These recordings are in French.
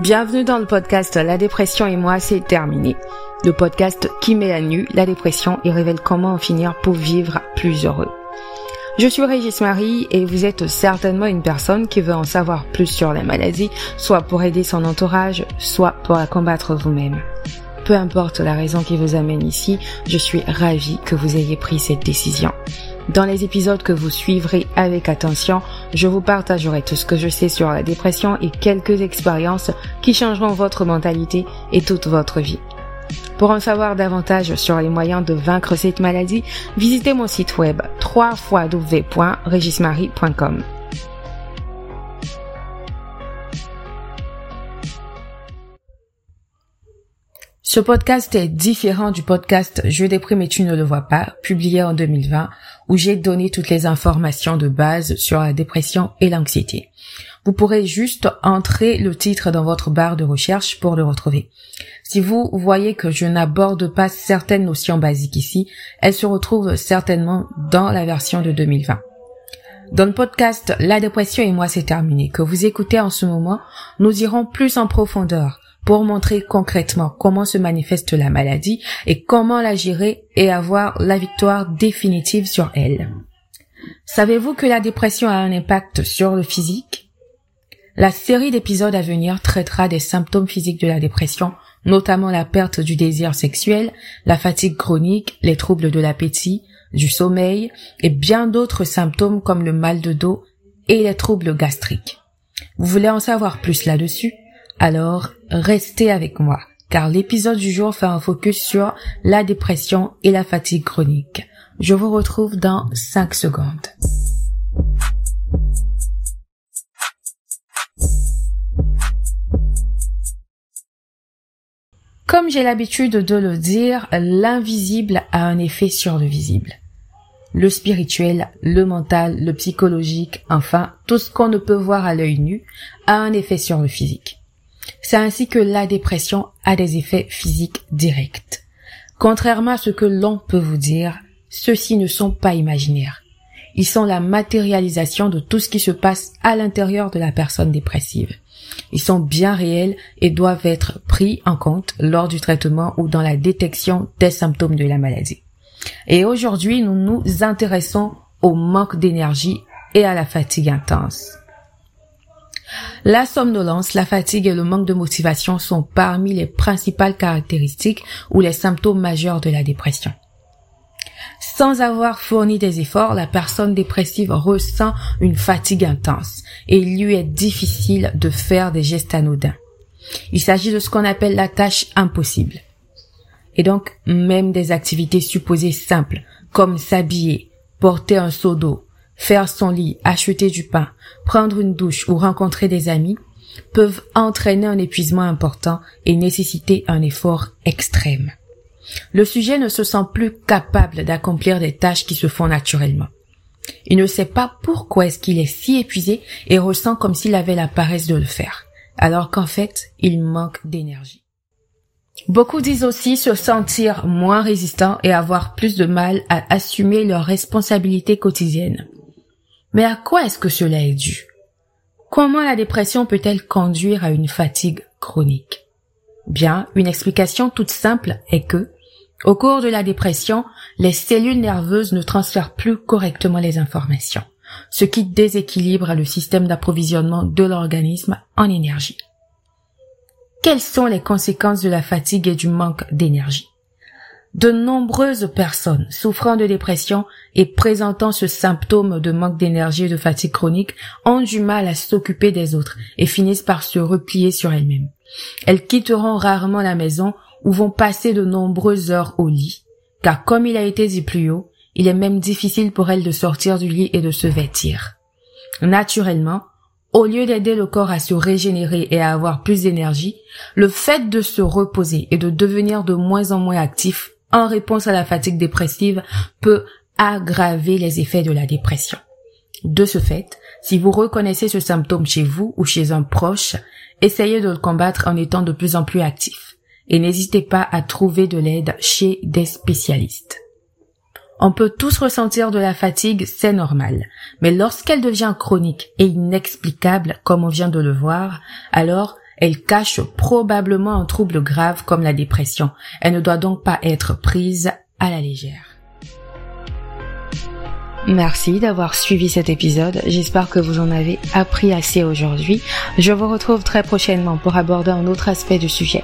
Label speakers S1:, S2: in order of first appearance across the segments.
S1: Bienvenue dans le podcast La dépression et moi, c'est terminé. Le podcast qui met à nu la dépression et révèle comment en finir pour vivre plus heureux. Je suis Régis Marie et vous êtes certainement une personne qui veut en savoir plus sur la maladie, soit pour aider son entourage, soit pour la combattre vous-même. Peu importe la raison qui vous amène ici, je suis ravie que vous ayez pris cette décision. Dans les épisodes que vous suivrez avec attention, je vous partagerai tout ce que je sais sur la dépression et quelques expériences qui changeront votre mentalité et toute votre vie. Pour en savoir davantage sur les moyens de vaincre cette maladie, visitez mon site web www.regismarie.com. Ce podcast est différent du podcast Je déprime et tu ne le vois pas, publié en 2020, où j'ai donné toutes les informations de base sur la dépression et l'anxiété. Vous pourrez juste entrer le titre dans votre barre de recherche pour le retrouver. Si vous voyez que je n'aborde pas certaines notions basiques ici, elles se retrouvent certainement dans la version de 2020. Dans le podcast La dépression et moi c'est terminé que vous écoutez en ce moment, nous irons plus en profondeur pour montrer concrètement comment se manifeste la maladie et comment la gérer et avoir la victoire définitive sur elle. Savez-vous que la dépression a un impact sur le physique? La série d'épisodes à venir traitera des symptômes physiques de la dépression, notamment la perte du désir sexuel, la fatigue chronique, les troubles de l'appétit, du sommeil et bien d'autres symptômes comme le mal de dos et les troubles gastriques. Vous voulez en savoir plus là-dessus? Alors, restez avec moi, car l'épisode du jour fait un focus sur la dépression et la fatigue chronique. Je vous retrouve dans 5 secondes. Comme j'ai l'habitude de le dire, l'invisible a un effet sur le visible. Le spirituel, le mental, le psychologique, enfin, tout ce qu'on ne peut voir à l'œil nu a un effet sur le physique. C'est ainsi que la dépression a des effets physiques directs. Contrairement à ce que l'on peut vous dire, ceux-ci ne sont pas imaginaires. Ils sont la matérialisation de tout ce qui se passe à l'intérieur de la personne dépressive. Ils sont bien réels et doivent être pris en compte lors du traitement ou dans la détection des symptômes de la maladie. Et aujourd'hui, nous nous intéressons au manque d'énergie et à la fatigue intense. La somnolence, la fatigue et le manque de motivation sont parmi les principales caractéristiques ou les symptômes majeurs de la dépression. Sans avoir fourni des efforts, la personne dépressive ressent une fatigue intense et il lui est difficile de faire des gestes anodins. Il s'agit de ce qu'on appelle la tâche impossible. Et donc, même des activités supposées simples, comme s'habiller, porter un seau d'eau, faire son lit, acheter du pain, prendre une douche ou rencontrer des amis peuvent entraîner un épuisement important et nécessiter un effort extrême. Le sujet ne se sent plus capable d'accomplir des tâches qui se font naturellement. Il ne sait pas pourquoi est-ce qu'il est si épuisé et ressent comme s'il avait la paresse de le faire, alors qu'en fait, il manque d'énergie. Beaucoup disent aussi se sentir moins résistants et avoir plus de mal à assumer leurs responsabilités quotidiennes. Mais à quoi est-ce que cela est dû? Comment la dépression peut-elle conduire à une fatigue chronique? Bien, une explication toute simple est que, au cours de la dépression, les cellules nerveuses ne transfèrent plus correctement les informations, ce qui déséquilibre le système d'approvisionnement de l'organisme en énergie. Quelles sont les conséquences de la fatigue et du manque d'énergie? De nombreuses personnes souffrant de dépression et présentant ce symptôme de manque d'énergie et de fatigue chronique ont du mal à s'occuper des autres et finissent par se replier sur elles-mêmes. Elles quitteront rarement la maison ou vont passer de nombreuses heures au lit, car comme il a été dit plus haut, il est même difficile pour elles de sortir du lit et de se vêtir. Naturellement, au lieu d'aider le corps à se régénérer et à avoir plus d'énergie, le fait de se reposer et de devenir de moins en moins actif en réponse à la fatigue dépressive peut aggraver les effets de la dépression. De ce fait, si vous reconnaissez ce symptôme chez vous ou chez un proche, essayez de le combattre en étant de plus en plus actif et n'hésitez pas à trouver de l'aide chez des spécialistes. On peut tous ressentir de la fatigue, c'est normal. Mais lorsqu'elle devient chronique et inexplicable, comme on vient de le voir, alors Elle cache probablement un trouble grave comme la dépression. Elle ne doit donc pas être prise à la légère. Merci d'avoir suivi cet épisode. J'espère que vous en avez appris assez aujourd'hui. Je vous retrouve très prochainement pour aborder un autre aspect du sujet.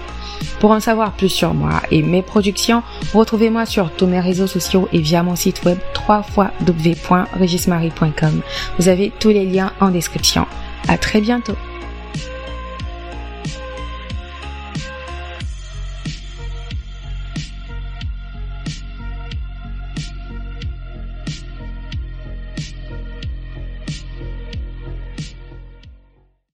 S1: Pour en savoir plus sur moi et mes productions, retrouvez-moi sur tous mes réseaux sociaux et via mon site web www.regismarie.com. Vous avez tous les liens en description. À très bientôt.